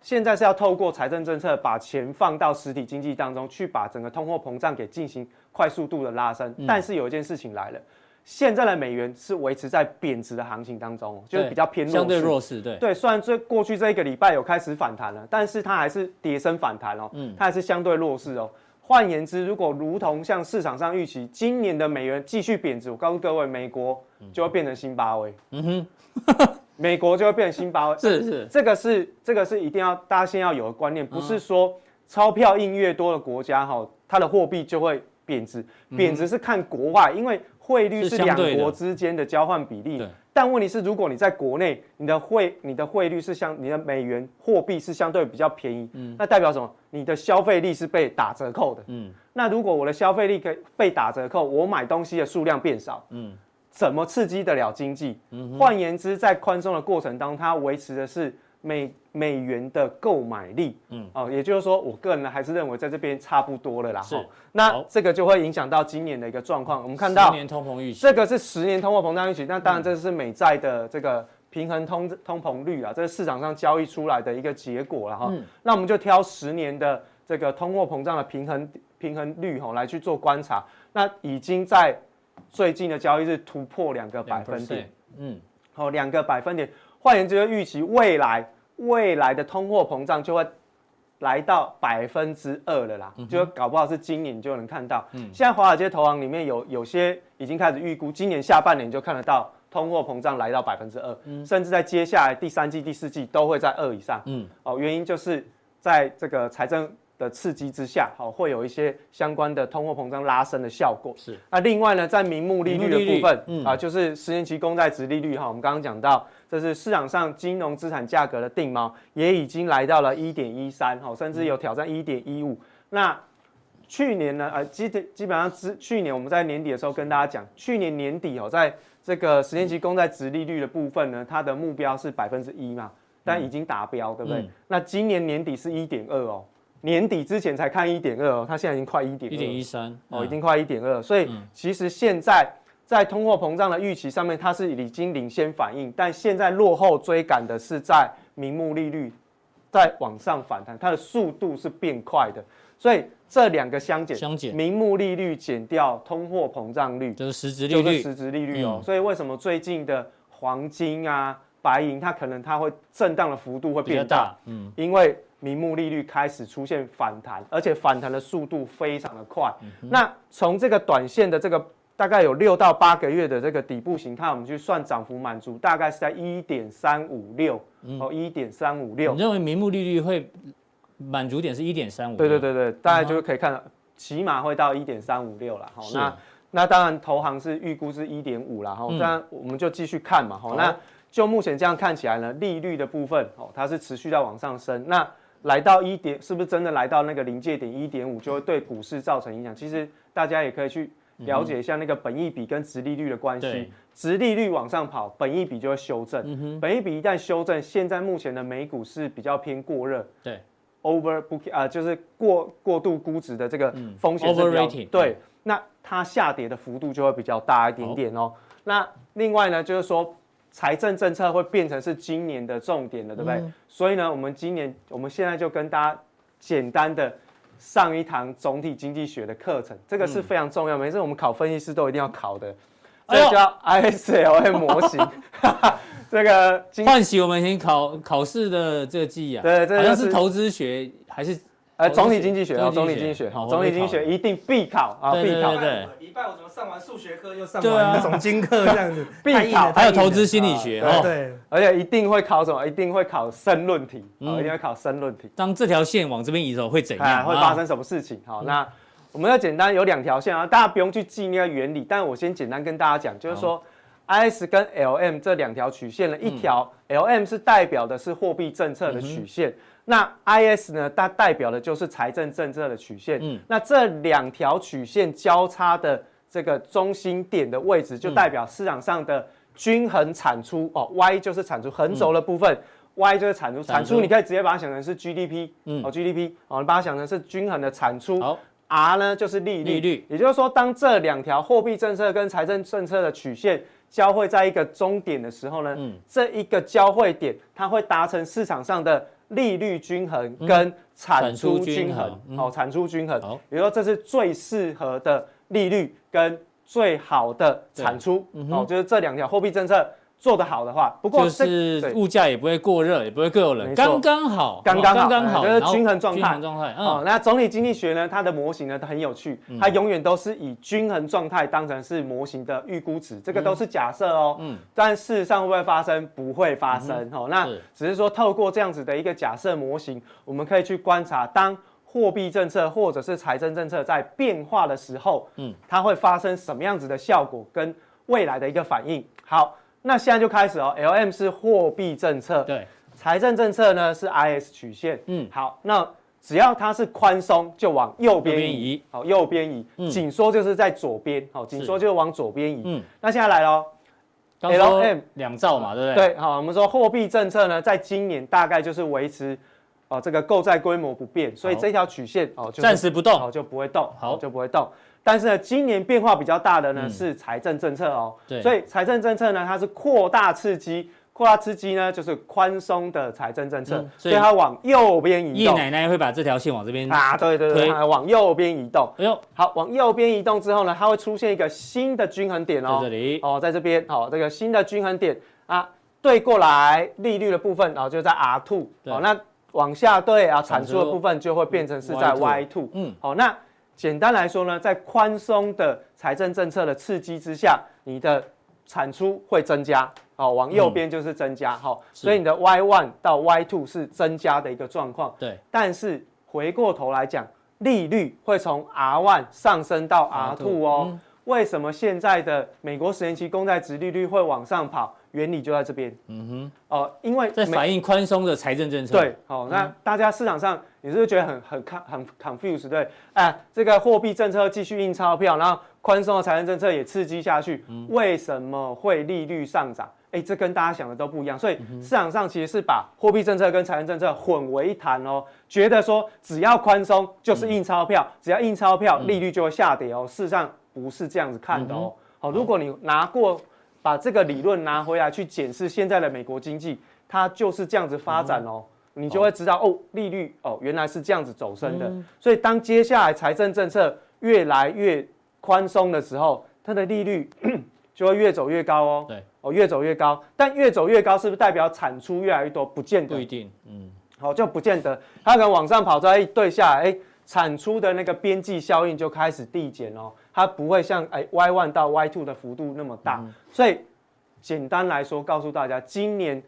现在是要透过财政政策把钱放到实体经济当中去，把整个通货膨胀给进行快速度的拉升。但是有一件事情来了，现在的美元是维持在贬值的行情当中，就是比较偏弱，相对弱势。对对，虽然这过去这一个礼拜有开始反弹了，但是它还是跌升反弹哦，嗯，它还是相对弱势哦。换言之，如果如同像市场上预期，今年的美元继续贬值，我告诉各位，美国就会变成新巴威。嗯哼，美国就会变成新巴威。是是，这个是这个是一定要大家先要有的观念，不是说钞票印越多的国家哈，它的货币就会贬值。贬值是看国外，因为汇率是两国之间的交换比例。但问题是，如果你在国内，你的汇你的汇率是相，你的美元货币是相对比较便宜，嗯，那代表什么？你的消费力是被打折扣的，嗯，那如果我的消费力可以被打折扣，我买东西的数量变少，嗯，怎么刺激得了经济？嗯，换言之，在宽松的过程当中，它维持的是。美美元的购买力，嗯，哦，也就是说，我个人呢还是认为在这边差不多了啦。是，那这个就会影响到今年的一个状况。我们看到十年通膨预期，这个是十年通货膨胀预期。那当然，这是美债的这个平衡通通膨率啊，这是市场上交易出来的一个结果了哈。那我们就挑十年的这个通货膨胀的平衡平衡率吼来去做观察，那已经在最近的交易日突破两个百分点，嗯，好，两个百分点，换言之，预期未来未来的通货膨胀就会来到百分之二了啦，就搞不好是今年就能看到。嗯，现在华尔街投行里面有有些已经开始预估，今年下半年就看得到。通货膨胀来到百分之二，甚至在接下来第三季、第四季都会在二以上。嗯，哦，原因就是在这个财政的刺激之下，好，会有一些相关的通货膨胀拉升的效果。是。那另外呢，在名目利率的部分，嗯、啊，就是十年期公债殖利率哈，我们刚刚讲到，这是市场上金融资产价格的定锚，也已经来到了一点一三，哈，甚至有挑战一点一五。那去年呢，呃，基基本上之去年我们在年底的时候跟大家讲，去年年底哦，在这个十年期公债殖利率的部分呢，它的目标是百分之一嘛，但已经达标，对不对？嗯、那今年年底是一点二哦，年底之前才看一点二哦，它现在已经快一点一点一三哦，已经快一点二，所以其实现在在通货膨胀的预期上面，它是已经领先反应，但现在落后追赶的是在名目利率在往上反弹，它的速度是变快的，所以。这两个相减，相减，名目利率减掉通货膨胀率，就是实质利率，实质利率哦。嗯、所以为什么最近的黄金啊、白银，它可能它会震荡的幅度会变大？大嗯，因为名目利率开始出现反弹，而且反弹的速度非常的快。嗯、那从这个短线的这个大概有六到八个月的这个底部形态，我们去算涨幅满足，大概是在一点三五六哦，一点三五六。你认为名目利率会？满足点是一点三五，对对对对，大概就是可以看到，起码会到一点三五六了。好，那那当然投行是预估是一点五了。哈，那我们就继续看嘛。好，那就目前这样看起来呢，利率的部分哦，它是持续在往上升。那来到一点，是不是真的来到那个临界点一点五，就会对股市造成影响？其实大家也可以去了解一下那个本益比跟殖利率的关系。殖利率往上跑，本益比就会修正。本益比一旦修正，现在目前的美股是比较偏过热。对。Overbooking 啊，就是过过度估值的这个风险是比较、对，那它下跌的幅度就会比较大一点点哦。那另外呢，就是说财政政策会变成是今年的重点了，对不对？嗯、所以呢，我们今年我们现在就跟大家简单的上一堂总体经济学的课程，这个是非常重要，每次我们考分析师都一定要考的，这叫 ISLM 模型。哎 呦这个唤起我们以前考考试的这个记忆啊，对，好像是投资学还是呃总体经济学啊，总体经济学，总体经济学一定必考啊，必考。对，礼拜我怎么上完数学课又上完总经课这样子，必考。还有投资心理学哦，对，而且一定会考什么？一定会考申论题，一定会考申论题。当这条线往这边移的时候会怎样？会发生什么事情？好，那我们要简单有两条线啊，大家不用去记那个原理，但我先简单跟大家讲，就是说。I S 跟 L M 这两条曲线呢，一条 L M 是代表的是货币政策的曲线，那 I S 呢，它代表的就是财政政策的曲线。嗯，那这两条曲线交叉的这个中心点的位置，就代表市场上的均衡产出、嗯、哦。Y 就是产出横轴的部分、嗯、，Y 就是产出，产出你可以直接把它想成是 G D P，嗯，哦 G D P，哦，你把它想成是均衡的产出。好，R 呢就是利率，利率，也就是说，当这两条货币政策跟财政政策的曲线。交汇在一个终点的时候呢，嗯、这一个交汇点它会达成市场上的利率均衡跟产出均衡，好，产出均衡，比如说这是最适合的利率跟最好的产出，哦，就是这两条货币政策。做得好的话，不过就是物价也不会过热，也不会过冷，刚刚好，刚刚刚好，就是均衡状态。均衡状态。哦，那总体经济学呢，它的模型呢，它很有趣，它永远都是以均衡状态当成是模型的预估值，这个都是假设哦。嗯。但事实上会不会发生？不会发生。哦，那只是说透过这样子的一个假设模型，我们可以去观察，当货币政策或者是财政政策在变化的时候，嗯，它会发生什么样子的效果跟未来的一个反应。好。那现在就开始哦，L M 是货币政策，对，财政政策呢是 I S 曲线，嗯，好，那只要它是宽松，就往右边移，好，右边移，紧缩就是在左边，好，紧缩就往左边移，嗯，那现在来喽，L M 两兆嘛，对不对？对，好，我们说货币政策呢，在今年大概就是维持哦这个购债规模不变，所以这条曲线哦暂时不动，好，就不会动，好，就不会动。但是呢，今年变化比较大的呢是财政政策哦，对，所以财政政策呢，它是扩大刺激、扩大刺激呢，就是宽松的财政政策，嗯所以它往右边移动。叶奶奶会把这条线往这边啊，对对对，它往右边移动。哎呦，好，往右边移动之后呢，它会出现一个新的均衡点哦，在这里。哦，在这边，好、哦，这个新的均衡点。啊，对过来利率的部分，然、哦、后就在 R two，哦，那往下对啊，产出的部分就会变成是在 Y two，嗯，好、哦，那简单来说呢，在宽松的财政政策的刺激之下，你的产出会增加。哦，往右边就是增加，好、嗯，所以你的 Y one 到 Y two 是增加的一个状况。对，但是回过头来讲，利率会从 R one 上升到 R two 哦、嗯。为什么现在的美国十年期公债值利率会往上跑？原理就在这边。嗯哼。哦、呃，因为在反映宽松的财政政策。对，好、哦，那大家市场上你是不是觉得很很很 confused？对，哎，这个货币政策继续印钞票，然后宽松的财政政策也刺激下去，嗯、为什么会利率上涨？哎，这跟大家想的都不一样，所以市场上其实是把货币政策跟财政政策混为一谈哦，觉得说只要宽松就是印钞票，嗯、只要印钞票利率就会下跌哦。事实上不是这样子看的哦。好，如果你拿过把这个理论拿回来去检视现在的美国经济，它就是这样子发展哦，你就会知道哦，利率哦原来是这样子走升的。所以当接下来财政政策越来越宽松的时候，它的利率 就会越走越高哦。对。哦，越走越高，但越走越高是不是代表产出越来越多？不见得，不一定。嗯，好，就不见得，它可能往上跑，再一对下来，哎，产出的那个边际效应就开始递减哦，它不会像哎 Y one 到 Y two 的幅度那么大。嗯、所以简单来说，告诉大家，今年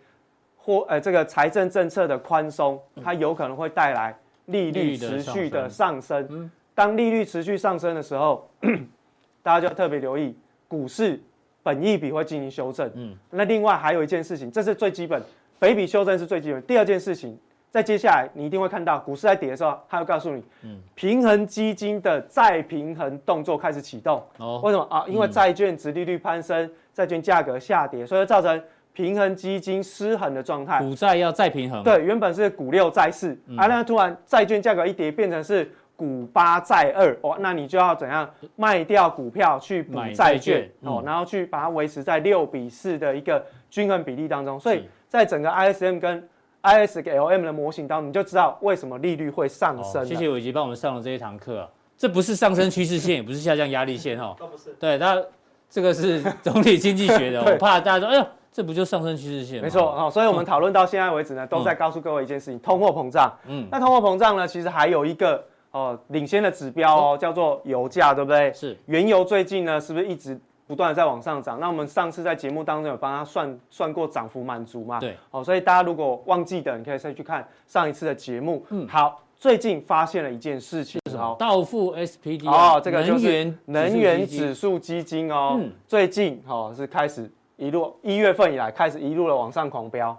或呃这个财政政策的宽松，它有可能会带来利率持续的上升。嗯、当利率持续上升的时候，大家就要特别留意股市。本益比会进行修正，嗯，那另外还有一件事情，这是最基本，本益比修正是最基本。第二件事情，在接下来你一定会看到，股市在跌的时候，它会告诉你，嗯，平衡基金的再平衡动作开始启动。哦，为什么啊？因为债券值利率攀升，债券价格下跌，所以造成平衡基金失衡的状态。股债要再平衡。对，原本是股六债四，而那突然债券价格一跌，变成是。股八债二哦，那你就要怎样卖掉股票去补债券哦，然后去把它维持在六比四的一个均衡比例当中。所以在整个 ISM 跟 ISLM 的模型当中，你就知道为什么利率会上升。谢谢伟杰帮我们上了这一堂课啊，这不是上升趋势线，也不是下降压力线哈，都不是。对，那这个是总体经济学的，我怕大家说，哎呦，这不就上升趋势线？没错哦，所以我们讨论到现在为止呢，都在告诉各位一件事情：通货膨胀。嗯，那通货膨胀呢，其实还有一个。哦，领先的指标哦，叫做油价，对不对？是。原油最近呢，是不是一直不断的在往上涨？那我们上次在节目当中有帮他算算过涨幅满足嘛？对。哦，所以大家如果忘记的，你可以再去看上一次的节目。嗯。好，最近发现了一件事情，是哦，道富 SPDR 哦，这个就是能源指数基金哦，嗯、最近哦是开始一路一月份以来开始一路的往上狂飙。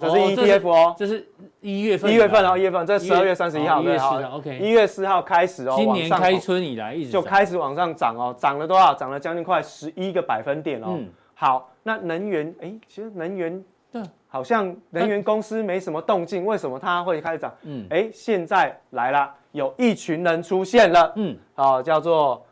这是 ETF 哦，这是一月份，一月份哦，一月份，这十二月三十一号，一月四号，OK，一月四号开始哦，今年开春以来一直就开始往上涨哦，涨了多少？涨了将近快十一个百分点哦。好，那能源，哎，其实能源，对，好像能源公司没什么动静，为什么它会开始涨？嗯，哎，现在来了，有一群人出现了，嗯，好，叫做。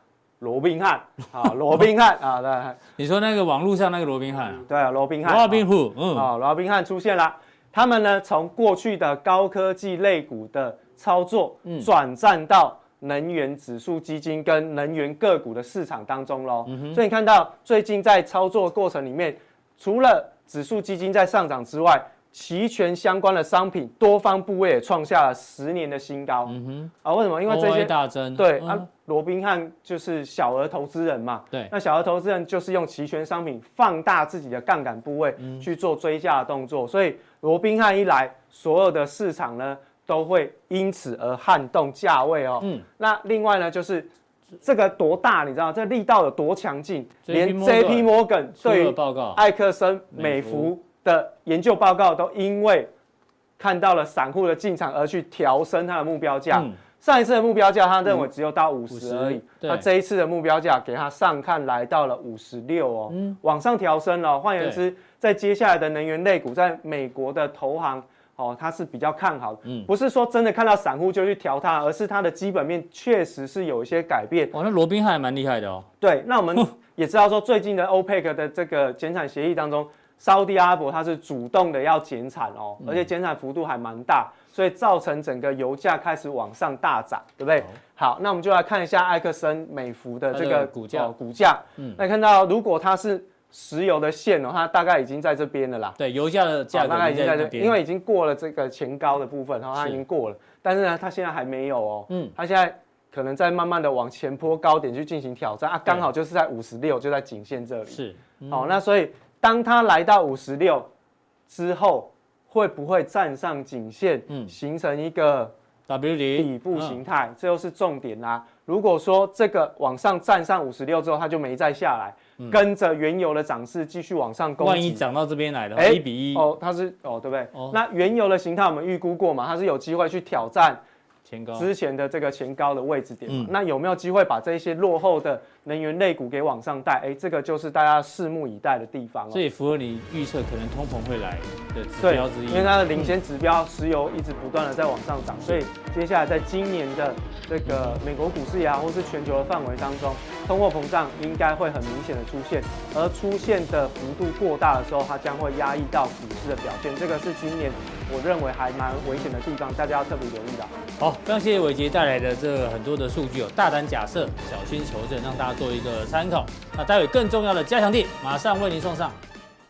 罗宾汉啊，罗宾汉啊，对，你说那个网络上那个罗宾汉，对啊，罗宾汉，罗宾虎，嗯，啊，罗宾汉出现了，他们呢，从过去的高科技类股的操作，转战到能源指数基金跟能源个股的市场当中喽。嗯，所以你看到最近在操作过程里面，除了指数基金在上涨之外，期权相关的商品多方部位也创下了十年的新高。嗯哼，啊，为什么？因为这些大增，对啊。罗宾汉就是小额投资人嘛，对，那小额投资人就是用期权商品放大自己的杠杆部位去做追价的动作，所以罗宾汉一来，所有的市场呢都会因此而撼动价位哦。嗯，那另外呢就是这个多大，你知道这力道有多强劲？连 J.P. Morgan 对于艾克森美孚的研究报告都因为看到了散户的进场而去调升它的目标价。上一次的目标价，他认为只有到五十而已。那这一次的目标价给他上看来到了五十六哦，嗯、往上调升了。换言之，在接下来的能源类股，在美国的投行哦，它是比较看好的。嗯，不是说真的看到散户就去调它，而是它的基本面确实是有一些改变。哦，那罗宾汉还蛮厉害的哦。对，那我们也知道说，最近的 OPEC 的这个减产协议当中，沙乌地阿拉伯它是主动的要减产哦，而且减产幅度还蛮大，所以造成整个油价开始往上大涨，对不对？好，那我们就来看一下埃克森美孚的这个股价，股价，嗯，那看到如果它是石油的线哦，它大概已经在这边了啦。对，油价的价格大概已经在这边，因为已经过了这个前高的部分，然后它已经过了，但是呢，它现在还没有哦，嗯，它现在。可能在慢慢的往前坡高点去进行挑战啊，刚好就是在五十六，就在颈线这里。是，嗯、哦，那所以当它来到五十六之后，会不会站上颈线，嗯，形成一个 W 底部形态？这又是重点啦、啊。如果说这个往上站上五十六之后，它就没再下来，嗯、跟着原油的涨势继续往上攻击。万一涨到这边来的话，一比一哦，它是哦，对不对？哦、那原油的形态我们预估过嘛，它是有机会去挑战。前高之前的这个前高的位置点，嗯、那有没有机会把这一些落后的能源类股给往上带？哎，这个就是大家拭目以待的地方。这也符合你预测可能通膨会来的指标之一。因为它的领先指标石油一直不断的在往上涨，所以接下来在今年的这个美国股市也好，或是全球的范围当中，通货膨胀应该会很明显的出现，而出现的幅度过大的时候，它将会压抑到股市的表现。这个是今年我认为还蛮危险的地方，大家要特别留意的。好。非常谢谢伟杰带来的这很多的数据哦，大胆假设，小心求证，让大家做一个参考。那待会更重要的加强地马上为您送上。